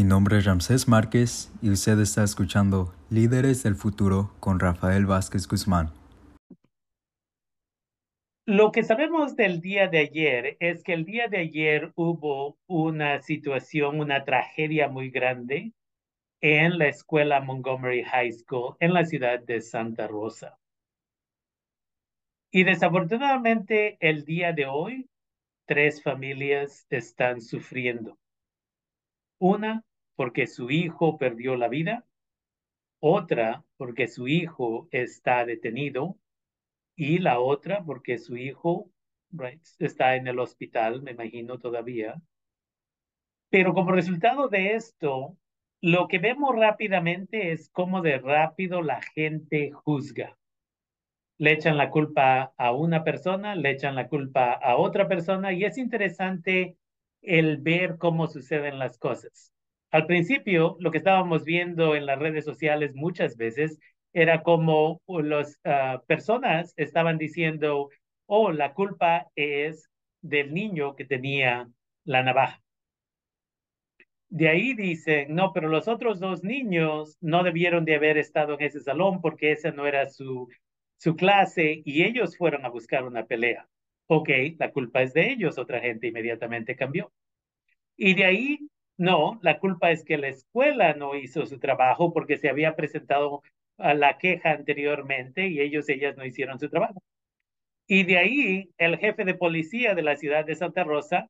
Mi nombre es Ramsés Márquez y usted está escuchando Líderes del Futuro con Rafael Vázquez Guzmán. Lo que sabemos del día de ayer es que el día de ayer hubo una situación, una tragedia muy grande en la escuela Montgomery High School en la ciudad de Santa Rosa. Y desafortunadamente el día de hoy, tres familias están sufriendo. Una porque su hijo perdió la vida, otra porque su hijo está detenido y la otra porque su hijo está en el hospital, me imagino todavía. Pero como resultado de esto, lo que vemos rápidamente es cómo de rápido la gente juzga. Le echan la culpa a una persona, le echan la culpa a otra persona y es interesante el ver cómo suceden las cosas. Al principio, lo que estábamos viendo en las redes sociales muchas veces era como las ah, personas estaban diciendo, oh, la culpa es del niño que tenía la navaja. De ahí dicen, no, pero los otros dos niños no debieron de haber estado en ese salón porque esa no era su, su clase y ellos fueron a buscar una pelea. Ok, la culpa es de ellos, otra gente inmediatamente cambió. Y de ahí, no, la culpa es que la escuela no hizo su trabajo porque se había presentado a la queja anteriormente y ellos, ellas no hicieron su trabajo. Y de ahí, el jefe de policía de la ciudad de Santa Rosa,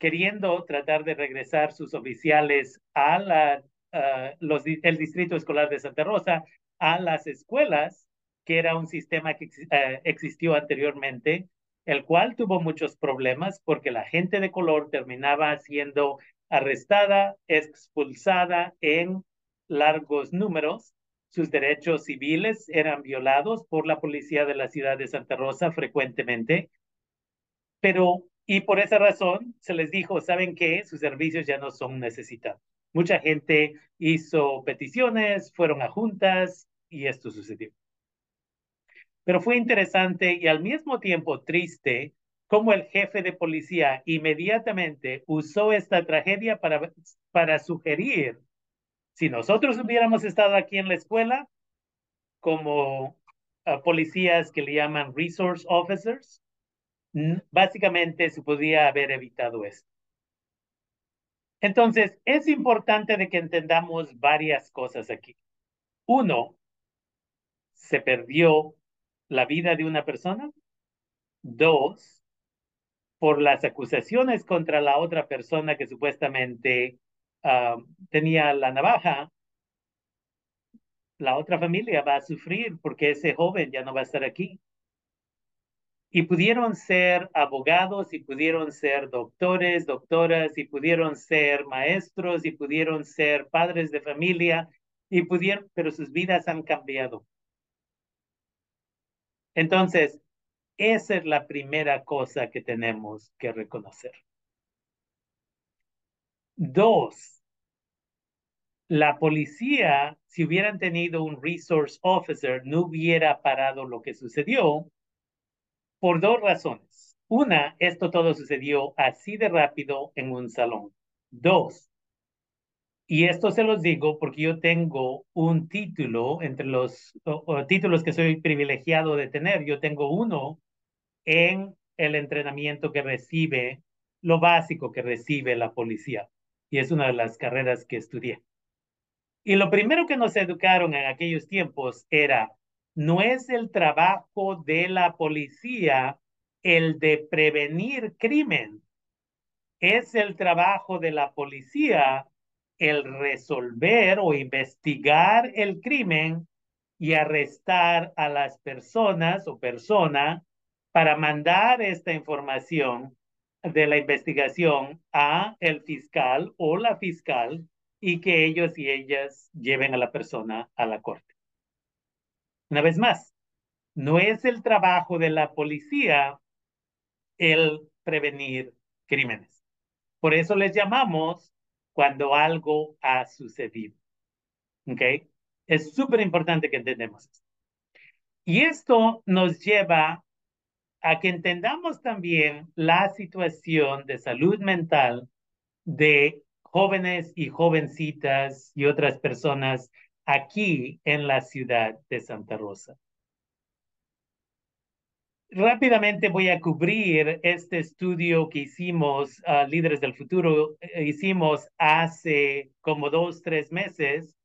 queriendo tratar de regresar sus oficiales a la, el distrito escolar de Santa Rosa, a las escuelas, que era un sistema que eh, existió anteriormente, el cual tuvo muchos problemas porque la gente de color terminaba siendo arrestada, expulsada en largos números sus derechos civiles eran violados por la policía de la ciudad de Santa Rosa frecuentemente, pero y por esa razón se les dijo, ¿saben qué? Sus servicios ya no son necesitados. Mucha gente hizo peticiones, fueron a juntas y esto sucedió. Pero fue interesante y al mismo tiempo triste cómo el jefe de policía inmediatamente usó esta tragedia para, para sugerir si nosotros hubiéramos estado aquí en la escuela como ah, policías que le llaman resource officers, básicamente se podría haber evitado esto. Entonces, es importante de que entendamos varias cosas aquí. Uno, se perdió la vida de una persona. Dos, por las acusaciones contra la otra persona que supuestamente Ah, tenía la navaja, la otra familia va a sufrir porque ese joven ya no va a estar aquí. Y pudieron ser abogados, y pudieron ser doctores, doctoras, y pudieron ser maestros, y pudieron ser padres de familia, y pudieron, pero sus vidas han cambiado. Entonces, esa es la primera cosa que tenemos que reconocer. Dos, la policía, si hubieran tenido un resource officer, no hubiera parado lo que sucedió por dos razones. Una, esto todo sucedió así de rápido en un salón. Dos, y esto se los digo porque yo tengo un título entre los títulos que soy privilegiado de tener. Yo tengo uno en el entrenamiento que recibe, lo básico que recibe la policía y es una de las carreras que estudié. Y lo primero que nos educaron en aquellos tiempos era, no es el trabajo de la policía el de prevenir crimen, es el trabajo de la policía el resolver o investigar el crimen y arrestar a las personas o persona para mandar esta información de la investigación a el fiscal o la fiscal y que ellos y ellas lleven a la persona a la corte. Una vez más, no es el trabajo de la policía el prevenir crímenes. Por eso les llamamos cuando algo ha sucedido. ¿Ok? Es súper importante que entendamos esto. Y esto nos lleva a que entendamos también la situación de salud mental de jóvenes y jovencitas y otras personas aquí en la ciudad de Santa Rosa. Rápidamente voy a cubrir este estudio que hicimos, uh, Líderes del Futuro, eh, hicimos hace como dos, tres meses,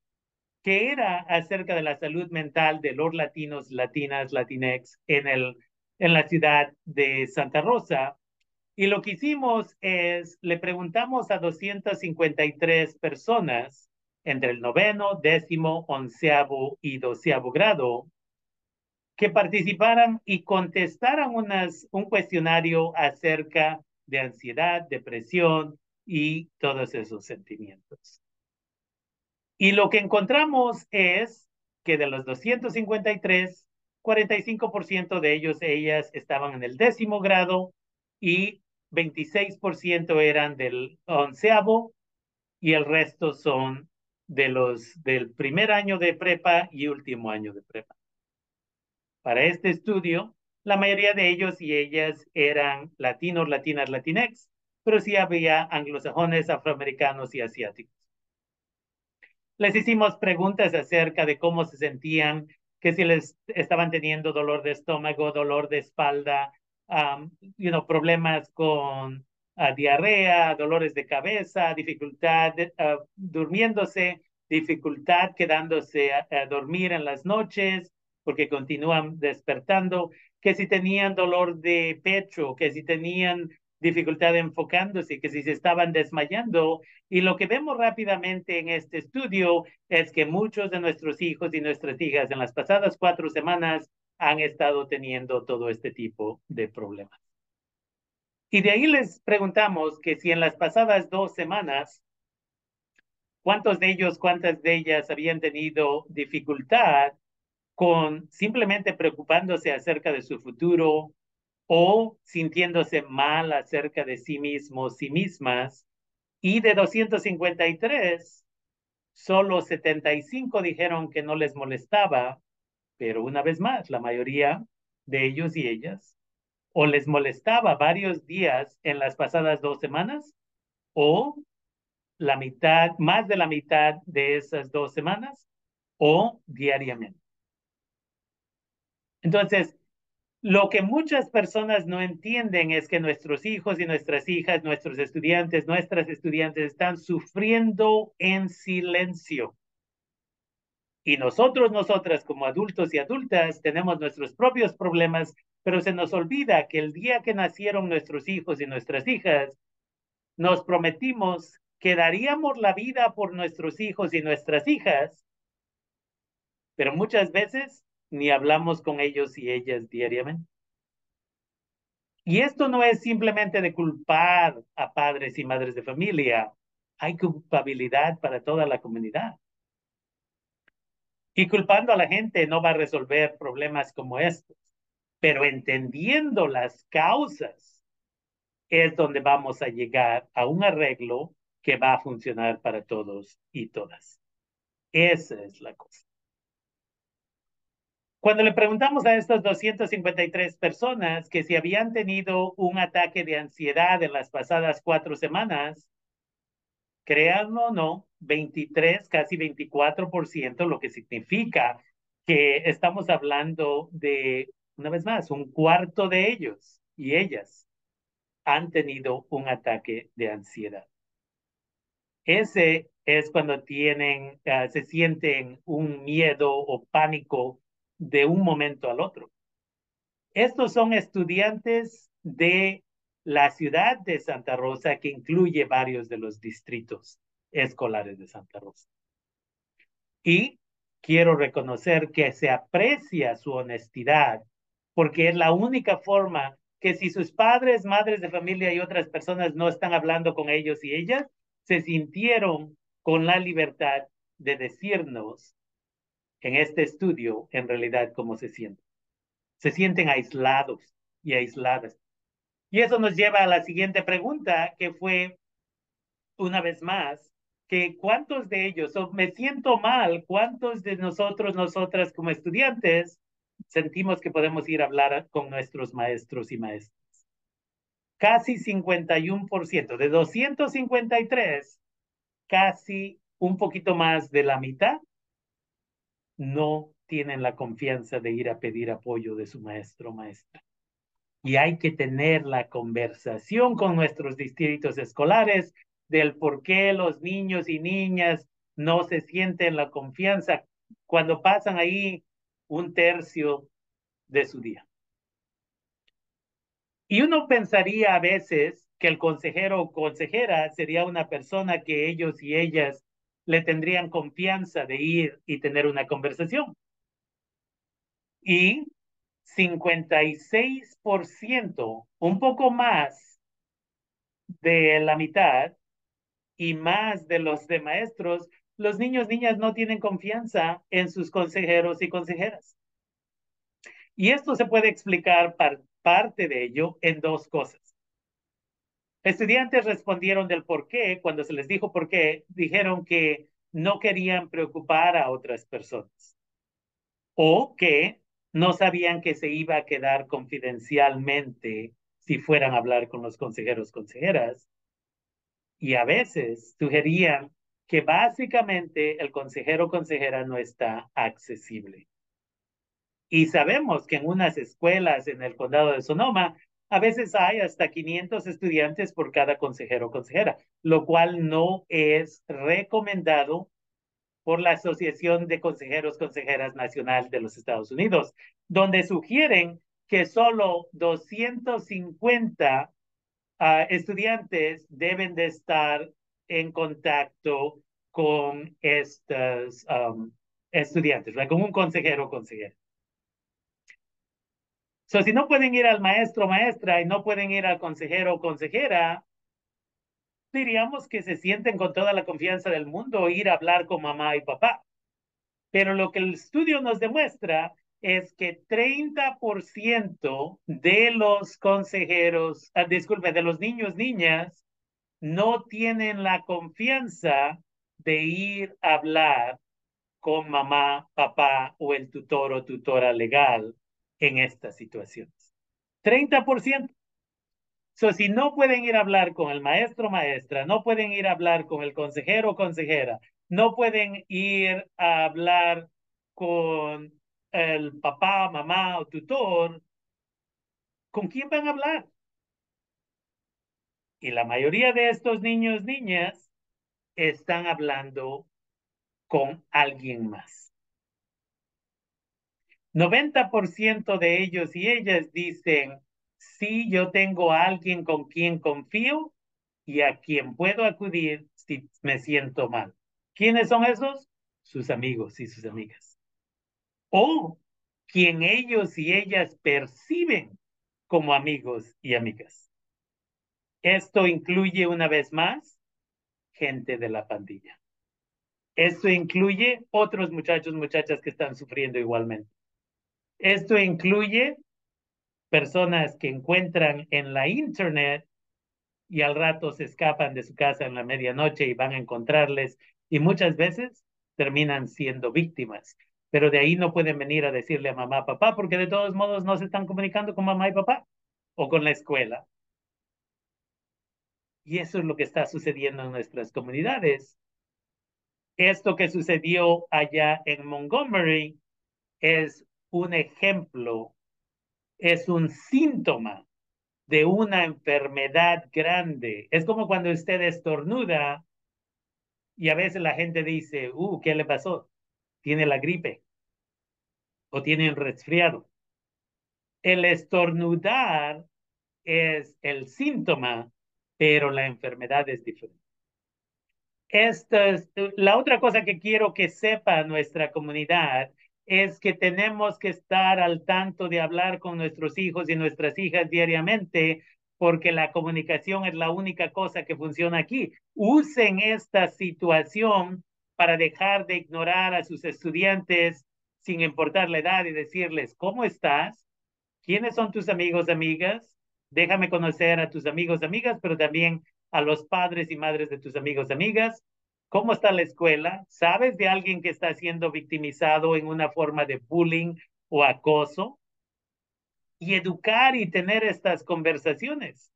que era acerca de la salud mental de los latinos, latinas, latinex en, el, en la ciudad de Santa Rosa. Y lo que hicimos es, le preguntamos a 253 personas entre el noveno, décimo, onceavo y doceavo grado que participaran y contestaran un cuestionario acerca de ansiedad, depresión y todos esos sentimientos. Y lo que encontramos es que de los 253, 45% de ellos, ellas estaban en el décimo grado y 26% eran del onceavo y el resto son de los del primer año de prepa y último año de prepa. Para este estudio, la mayoría de ellos y ellas eran latinos, latinas, latinex, pero sí había anglosajones, afroamericanos y asiáticos. Les hicimos preguntas acerca de cómo se sentían, que si les estaban teniendo dolor de estómago, dolor de espalda, um, you know, problemas con uh, diarrea, dolores de cabeza, dificultad uh, durmiéndose, dificultad quedándose a dormir en las noches, porque continúan despertando, que si tenían dolor de pecho, que si tenían dificultad enfocándose, que si se estaban desmayando. Y lo que vemos rápidamente en este estudio es que muchos de nuestros hijos y nuestras hijas en las pasadas cuatro semanas han estado teniendo todo este tipo de problemas. Y de ahí les preguntamos que si en las pasadas dos semanas, ¿cuántos de ellos, cuántas de ellas habían tenido dificultad con simplemente preocupándose acerca de su futuro o sintiéndose mal acerca de sí mismos, sí mismas. Y de 253, solo 75 dijeron que no les molestaba, pero una vez más, la mayoría de ellos y ellas o les molestaba varios días en las pasadas dos semanas o la mitad, más de la mitad de esas dos semanas o diariamente. Entonces, lo que muchas personas no entienden es que nuestros hijos y nuestras hijas, nuestros estudiantes, nuestras estudiantes están sufriendo en silencio. Y nosotros, nosotras como adultos y adultas, tenemos nuestros propios problemas, pero se nos olvida que el día que nacieron nuestros hijos y nuestras hijas, nos prometimos que daríamos la vida por nuestros hijos y nuestras hijas, pero muchas veces ni hablamos con ellos y ellas diariamente. Y esto no es simplemente de culpar a padres y madres de familia, hay culpabilidad para toda la comunidad. Y culpando a la gente no va a resolver problemas como estos, pero entendiendo las causas es donde vamos a llegar a un arreglo que va a funcionar para todos y todas. Esa es la cosa. Cuando le preguntamos a estas 253 personas que si habían tenido un ataque de ansiedad en las pasadas cuatro semanas, créanlo o no, 23, casi 24%, lo que significa que estamos hablando de, una vez más, un cuarto de ellos y ellas han tenido un ataque de ansiedad. Ese es cuando tienen, uh, se sienten un miedo o pánico de un momento al otro. Estos son estudiantes de la ciudad de Santa Rosa, que incluye varios de los distritos escolares de Santa Rosa. Y quiero reconocer que se aprecia su honestidad, porque es la única forma que si sus padres, madres de familia y otras personas no están hablando con ellos y ellas, se sintieron con la libertad de decirnos en este estudio en realidad cómo se sienten. Se sienten aislados y aisladas. Y eso nos lleva a la siguiente pregunta, que fue, una vez más, que cuántos de ellos, o me siento mal, cuántos de nosotros, nosotras como estudiantes, sentimos que podemos ir a hablar con nuestros maestros y maestras. Casi 51%, de 253, casi un poquito más de la mitad no tienen la confianza de ir a pedir apoyo de su maestro o maestra. Y hay que tener la conversación con nuestros distritos escolares del por qué los niños y niñas no se sienten la confianza cuando pasan ahí un tercio de su día. Y uno pensaría a veces que el consejero o consejera sería una persona que ellos y ellas le tendrían confianza de ir y tener una conversación. Y 56%, un poco más de la mitad y más de los de maestros, los niños, niñas no tienen confianza en sus consejeros y consejeras. Y esto se puede explicar parte de ello en dos cosas. Estudiantes respondieron del por qué, cuando se les dijo por qué, dijeron que no querían preocupar a otras personas o que no sabían que se iba a quedar confidencialmente si fueran a hablar con los consejeros, consejeras. Y a veces sugerían que básicamente el consejero, consejera no está accesible. Y sabemos que en unas escuelas en el condado de Sonoma, a veces hay hasta 500 estudiantes por cada consejero o consejera, lo cual no es recomendado por la Asociación de Consejeros Consejeras Nacional de los Estados Unidos, donde sugieren que solo 250 ah, estudiantes deben de estar en contacto con estos estudiantes, con un consejero o consejera. So, si no pueden ir al maestro maestra y no pueden ir al consejero o consejera, diríamos que se sienten con toda la confianza del mundo ir a hablar con mamá y papá. Pero lo que el estudio nos demuestra es que 30% de los consejeros, ah, disculpe, de los niños, niñas, no tienen la confianza de ir a hablar con mamá, papá o el tutor o tutora legal en estas situaciones. 30%. So, si no pueden ir a hablar con el maestro maestra, no pueden ir a hablar con el consejero o consejera, no pueden ir a hablar con el papá, mamá o tutor, ¿con quién van a hablar? Y la mayoría de estos niños, niñas, están hablando con alguien más. 90% de ellos y ellas dicen, sí, yo tengo a alguien con quien confío y a quien puedo acudir si me siento mal. ¿Quiénes son esos? Sus amigos y sus amigas. O quien ellos y ellas perciben como amigos y amigas. Esto incluye una vez más gente de la pandilla. Esto incluye otros muchachos, muchachas que están sufriendo igualmente. Esto incluye personas que encuentran en la internet y al rato se escapan de su casa en la medianoche y van a encontrarles y muchas veces terminan siendo víctimas. Pero de ahí no pueden venir a decirle a mamá, papá, porque de todos modos no se están comunicando con mamá y papá o con la escuela. Y eso es lo que está sucediendo en nuestras comunidades. Esto que sucedió allá en Montgomery es un ejemplo, es un síntoma de una enfermedad grande. Es como cuando usted estornuda y a veces la gente dice, uh, ¿qué le pasó? Tiene la gripe o tiene un resfriado. El estornudar es el síntoma, pero la enfermedad es diferente. Esta es, la otra cosa que quiero que sepa nuestra comunidad es que tenemos que estar al tanto de hablar con nuestros hijos y nuestras hijas diariamente, porque la comunicación es la única cosa que funciona aquí. Usen esta situación para dejar de ignorar a sus estudiantes sin importar la edad y decirles, ¿cómo estás? ¿Quiénes son tus amigos, amigas? Déjame conocer a tus amigos, amigas, pero también a los padres y madres de tus amigos, amigas ¿Cómo está la escuela? ¿Sabes de alguien que está siendo victimizado en una forma de bullying o acoso? Y educar y tener estas conversaciones.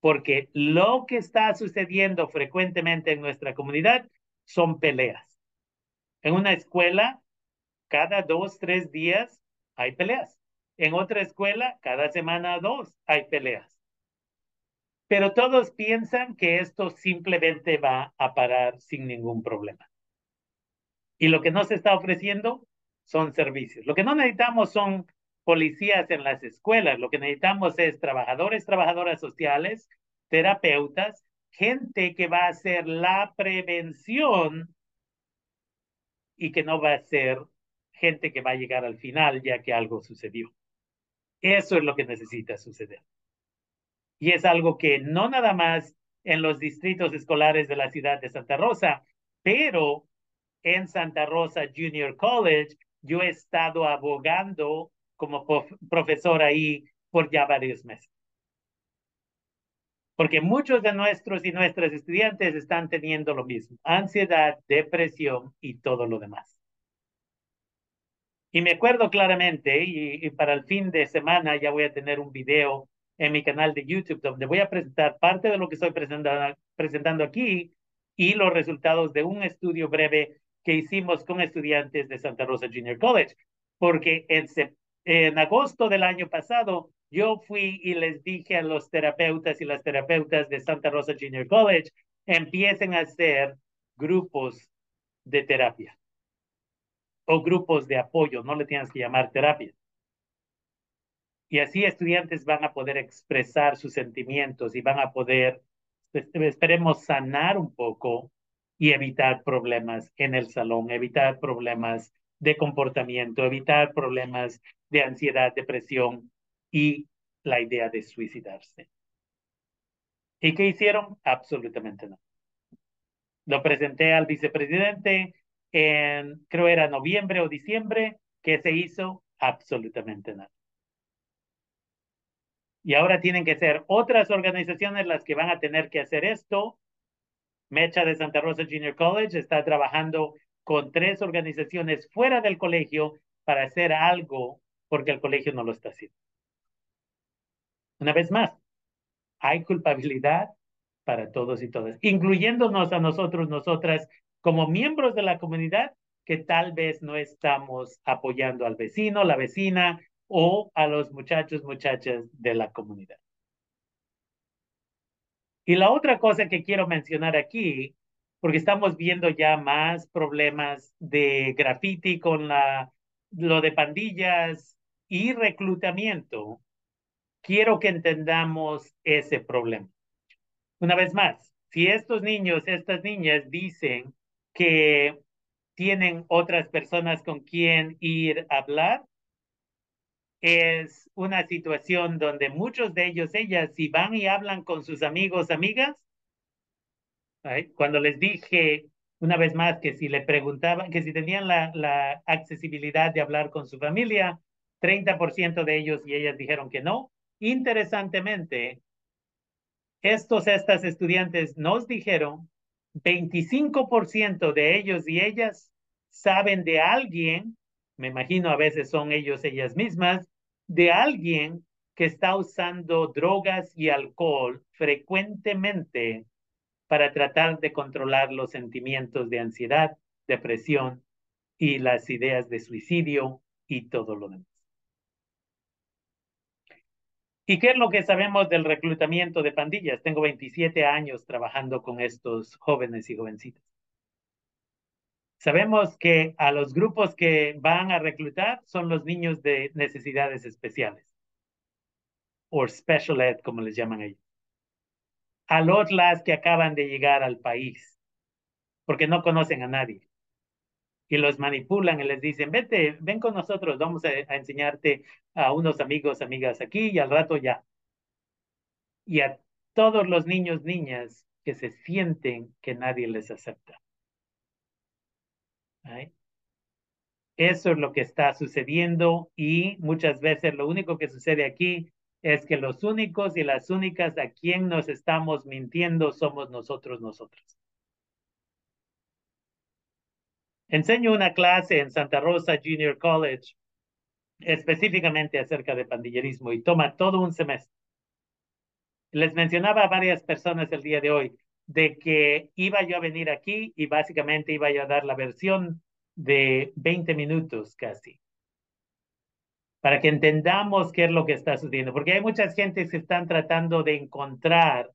porque lo que está sucediendo frecuentemente en nuestra comunidad son peleas. En una escuela, cada dos, tres días hay peleas. En otra escuela, cada semana dos hay peleas. Pero todos piensan que esto simplemente va a parar sin ningún problema. Y lo que no se está ofreciendo son servicios. Lo que no necesitamos son policías en las escuelas. Lo que necesitamos es trabajadores, trabajadoras sociales, terapeutas, gente que va a hacer la prevención y que no va a ser gente que va a llegar al final ya que algo sucedió. Eso es lo que necesita suceder. Y es algo que no nada más en los distritos escolares de la ciudad de Santa Rosa, pero en Santa Rosa Junior College yo he estado abogando como profesor ahí por ya varios meses. Porque muchos de nuestros y nuestras estudiantes están teniendo lo mismo, ansiedad, depresión y todo lo demás. Y me acuerdo claramente, y, para el fin de semana ya voy a tener un video en mi canal de YouTube donde voy a presentar parte de lo que estoy presentando, aquí y los resultados de un estudio breve que hicimos con estudiantes de Santa Rosa Junior College. Porque en, en agosto del año pasado yo fui y les dije a los terapeutas y las terapeutas de Santa Rosa Junior College, empiecen a hacer grupos de terapia o grupos de apoyo, no le tienes que llamar terapia. Y así estudiantes van a poder expresar sus sentimientos y van a poder, esperemos, sanar un poco y evitar problemas en el salón, evitar problemas de comportamiento, evitar problemas de ansiedad, depresión y la idea de suicidarse. ¿Y qué hicieron? Absolutamente no. Lo presenté al vicepresidente en, creo era noviembre o diciembre, que se hizo absolutamente nada. Y ahora tienen que ser otras organizaciones las que van a tener que hacer esto. Mecha de Santa Rosa Junior College está trabajando con tres organizaciones fuera del colegio para hacer algo porque el colegio no lo está haciendo. Una vez más, hay culpabilidad para todos y todas, incluyéndonos a nosotros, nosotras, como miembros de la comunidad, que tal vez no estamos apoyando al vecino, la vecina o a los muchachos, muchachas de la comunidad. Y la otra cosa que quiero mencionar aquí, porque estamos viendo ya más problemas de graffiti con la, lo de pandillas y reclutamiento, quiero que entendamos ese problema. Una vez más, si estos niños, estas niñas dicen que tienen otras personas con quien ir a hablar, es una situación donde muchos de ellos, ellas, si van y hablan con sus amigos, amigas, cuando les dije una vez más que si le preguntaban, que si tenían la, la accesibilidad de hablar con su familia, 30% de ellos y ellas dijeron que no. Interesantemente, estos, estas estudiantes nos dijeron, 25% de ellos y ellas saben de alguien, me imagino a veces son ellos, ellas mismas, de alguien que está usando drogas y alcohol frecuentemente para tratar de controlar los sentimientos de ansiedad, depresión y las ideas de suicidio y todo lo demás. ¿Y qué es lo que sabemos del reclutamiento de pandillas? Tengo 27 años trabajando con estos jóvenes y jovencitas. Sabemos que a los grupos que van a reclutar son los niños de necesidades especiales, o special ed, como les llaman ellos. A los las que acaban de llegar al país, porque no conocen a nadie. Y los manipulan y les dicen, vete, ven con nosotros, vamos a, a enseñarte a unos amigos, amigas aquí y al rato ya. Y a todos los niños, niñas que se sienten que nadie les acepta. Eso es lo que está sucediendo y muchas veces lo único que sucede aquí es que los únicos y las únicas a quien nos estamos mintiendo somos nosotros, nosotros. Enseño una clase en Santa Rosa Junior College específicamente acerca de pandillerismo y toma todo un semestre. Les mencionaba a varias personas el día de hoy de que iba yo a venir aquí y básicamente iba yo a dar la versión de 20 minutos casi para que entendamos qué es lo que está sucediendo, porque hay muchas gentes que están tratando de encontrar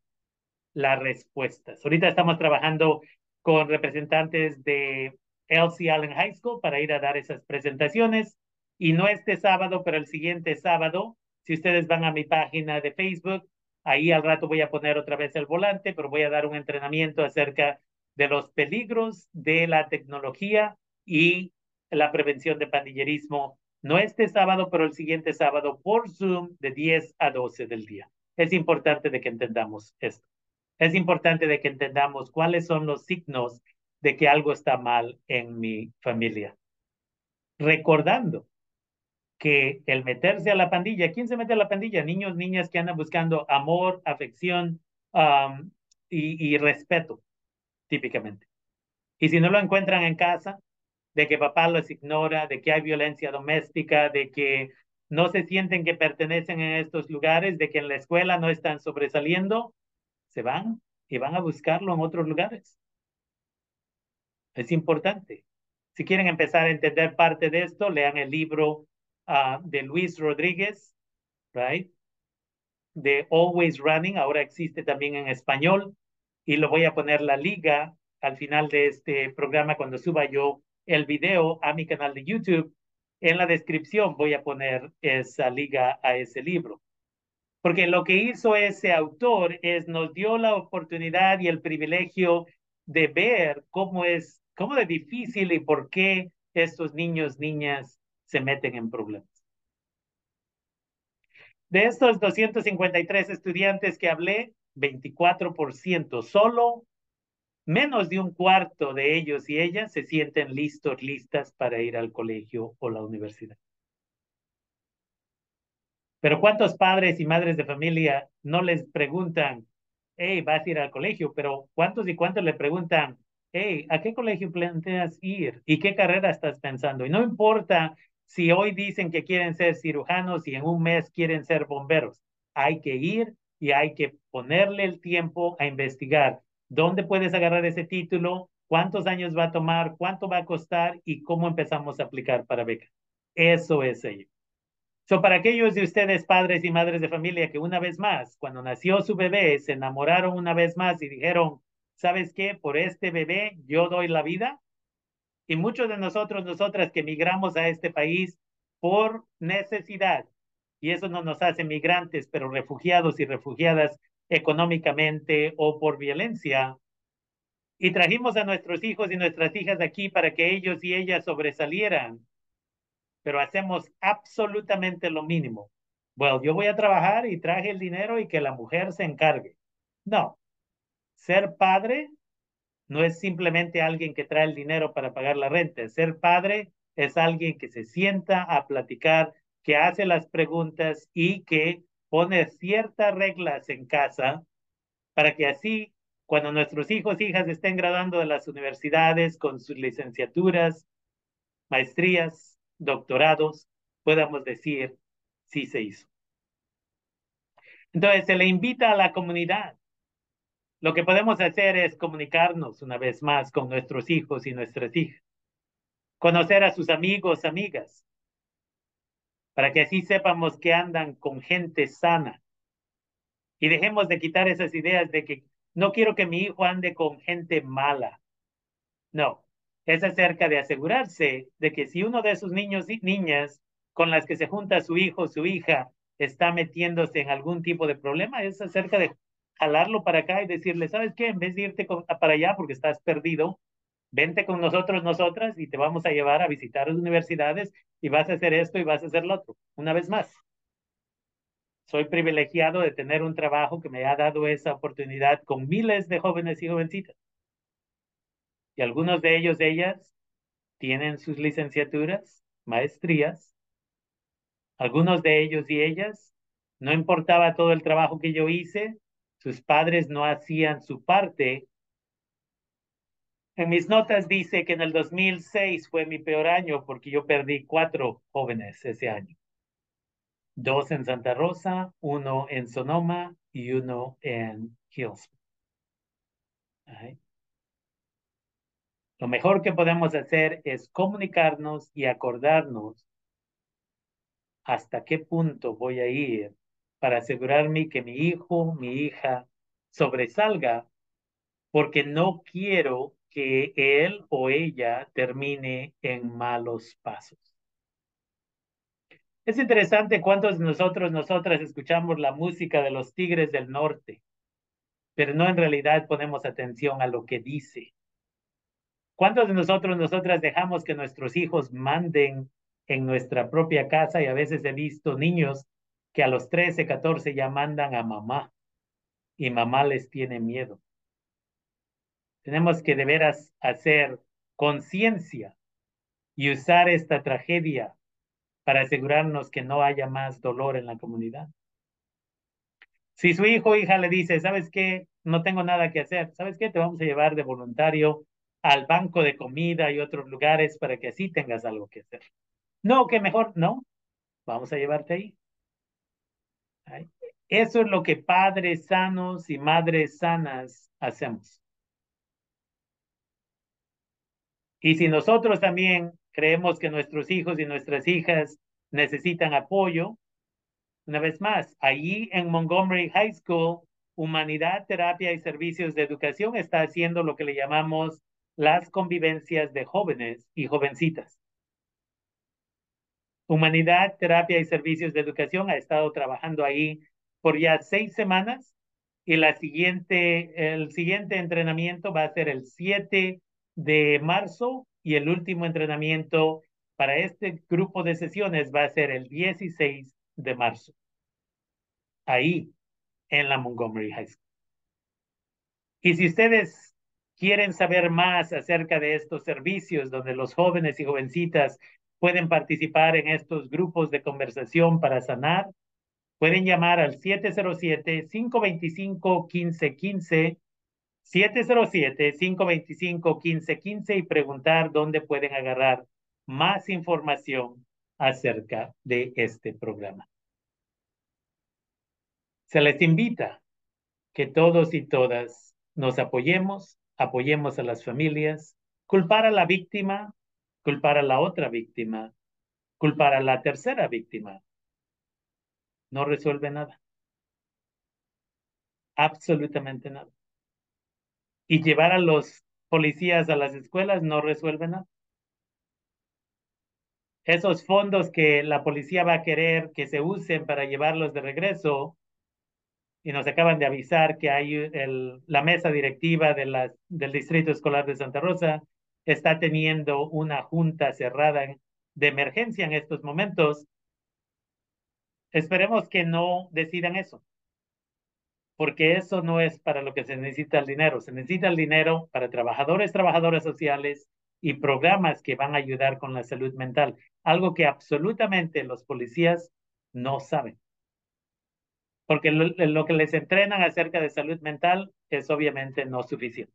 las respuestas. Ahorita estamos trabajando con representantes de Elsie Allen High School para ir a dar esas presentaciones. Y no este sábado, pero el siguiente sábado, si ustedes van a mi página de Facebook, ahí al rato voy a poner otra vez el volante, pero voy a dar un entrenamiento acerca de los peligros de la tecnología y la prevención de pandillerismo. No este sábado, pero el siguiente sábado por Zoom de 10 a 12 del día. Es importante de que entendamos esto. Es importante de que entendamos cuáles son los signos de que algo está mal en mi familia. Recordando que el meterse a la pandilla, ¿quién se mete a la pandilla? Niños, niñas que andan buscando amor, afección y, y respeto, típicamente. Y si no lo encuentran en casa, de que papá los ignora, de que hay violencia doméstica, de que no se sienten que pertenecen en estos lugares, de que en la escuela no están sobresaliendo, se van y van a buscarlo en otros lugares. Es importante. Si quieren empezar a entender parte de esto, lean el libro ah, de Luis Rodríguez, right? De Always Running, ahora existe también en español, y lo voy a poner la liga al final de este programa cuando suba yo el video a mi canal de YouTube. En la descripción voy a poner esa liga a ese libro. Porque lo que hizo ese autor es nos dio la oportunidad y el privilegio de ver cómo es, cómo de difícil y por qué estos niños, niñas se meten en problemas. De estos 253 estudiantes que hablé, 24%, solo menos de un cuarto de ellos y ellas se sienten listos, listas para ir al colegio o la universidad. Pero ¿cuántos padres y madres de familia no les preguntan, hey, vas a ir al colegio? Pero ¿cuántos y cuántos le preguntan, hey, ¿a qué colegio planteas ir? ¿Y qué carrera estás pensando? Y no importa si hoy dicen que quieren ser cirujanos y en un mes quieren ser bomberos. Hay que ir y hay que ponerle el tiempo a investigar dónde puedes agarrar ese título, cuántos años va a tomar, cuánto va a costar y cómo empezamos a aplicar para beca. Eso es ello. So, para aquellos de ustedes, padres y madres de familia, que una vez más, cuando nació su bebé, se enamoraron una vez más y dijeron, ¿sabes qué? Por este bebé yo doy la vida. Y muchos de nosotros, nosotras que migramos a este país por necesidad, y eso no nos hace migrantes, pero refugiados y refugiadas económicamente o por violencia. Y trajimos a nuestros hijos y nuestras hijas aquí para que ellos y ellas sobresalieran pero hacemos absolutamente lo mínimo. Bueno, yo voy a trabajar y traje el dinero y que la mujer se encargue. No, ser padre no es simplemente alguien que trae el dinero para pagar la renta. Ser padre es alguien que se sienta a platicar, que hace las preguntas y que pone ciertas reglas en casa para que así, cuando nuestros hijos hijas estén graduando de las universidades con sus licenciaturas, maestrías, doctorados, podamos decir, sí se hizo. Entonces, se le invita a la comunidad. Lo que podemos hacer es comunicarnos una vez más con nuestros hijos y nuestras hijas. Conocer a sus amigos, amigas, para que así sepamos que andan con gente sana. Y dejemos de quitar esas ideas de que no quiero que mi hijo ande con gente mala. No, es acerca de asegurarse de que si uno de esos niños y niñas con las que se junta su hijo su hija está metiéndose en algún tipo de problema, es acerca de jalarlo para acá y decirle, ¿sabes qué? En vez de irte para allá porque estás perdido, vente con nosotros, nosotras, y te vamos a llevar a visitar las universidades y vas a hacer esto y vas a hacer lo otro. Una vez más, soy privilegiado de tener un trabajo que me ha dado esa oportunidad con miles de jóvenes y jovencitas y algunos de ellos, ellas, tienen sus licenciaturas, maestrías. Algunos de ellos y ellas, no importaba todo el trabajo que yo hice, sus padres no hacían su parte. En mis notas dice que en el 2006 fue mi peor año porque yo perdí cuatro jóvenes ese año. dos en Santa Rosa, uno en Sonoma y uno en Hills. Lo mejor que podemos hacer es comunicarnos y acordarnos hasta qué punto voy a ir para asegurarme que mi hijo, mi hija sobresalga, porque no quiero que él o ella termine en malos pasos. Es interesante cuántos de nosotros, nosotras escuchamos la música de los Tigres del Norte, pero no en realidad ponemos atención a lo que dice. ¿Cuántos de nosotros, nosotras dejamos que nuestros hijos manden en nuestra propia casa y a veces he visto niños que a los 13, 14 ya mandan a mamá y mamá les tiene miedo. Tenemos que de veras hacer conciencia y usar esta tragedia para asegurarnos que no haya más dolor en la comunidad. Si su hijo o hija le dice, ¿sabes qué? No tengo nada que hacer. ¿Sabes qué? Te vamos a llevar de voluntario al banco de comida y otros lugares para que así tengas algo que hacer. No, que mejor no. Vamos a llevarte ahí. Eso es lo que padres sanos y madres sanas hacemos. Y si nosotros también creemos que nuestros hijos y nuestras hijas necesitan apoyo, una vez más, allí en Montgomery High School, Humanidad, Terapia y Servicios de Educación está haciendo lo que le llamamos las convivencias de jóvenes y jovencitas. Humanidad, Terapia y Servicios de Educación ha estado trabajando ahí por ya seis semanas y la siguiente, el siguiente entrenamiento va a ser el 7 de marzo y el último entrenamiento para este grupo de sesiones va a ser el 16 de marzo. Ahí, en la Montgomery High School. Y si ustedes quieren saber más acerca de estos servicios donde los jóvenes y jovencitas pueden participar en estos grupos de conversación para sanar. Pueden llamar al 707-525-1515, 707-525-1515 y preguntar dónde pueden agarrar más información acerca de este programa. Se les invita que todos y todas nos apoyemos, apoyemos a las familias. Culpar a la víctima culpar a la otra víctima, culpar a la tercera víctima. No resuelve nada. Absolutamente nada. Y llevar a los policías a las escuelas no resuelve nada. Esos fondos que la policía va a querer que se usen para llevarlos de regreso, y nos acaban de avisar que hay la mesa directiva del Distrito Escolar de Santa Rosa está teniendo una junta cerrada de emergencia en estos momentos. Esperemos que no decidan eso, porque eso no es para lo que se necesita el dinero. Se necesita el dinero para trabajadores, trabajadoras sociales y programas que van a ayudar con la salud mental, algo que absolutamente los policías no saben. Porque lo, que les entrenan acerca de salud mental es obviamente no suficiente.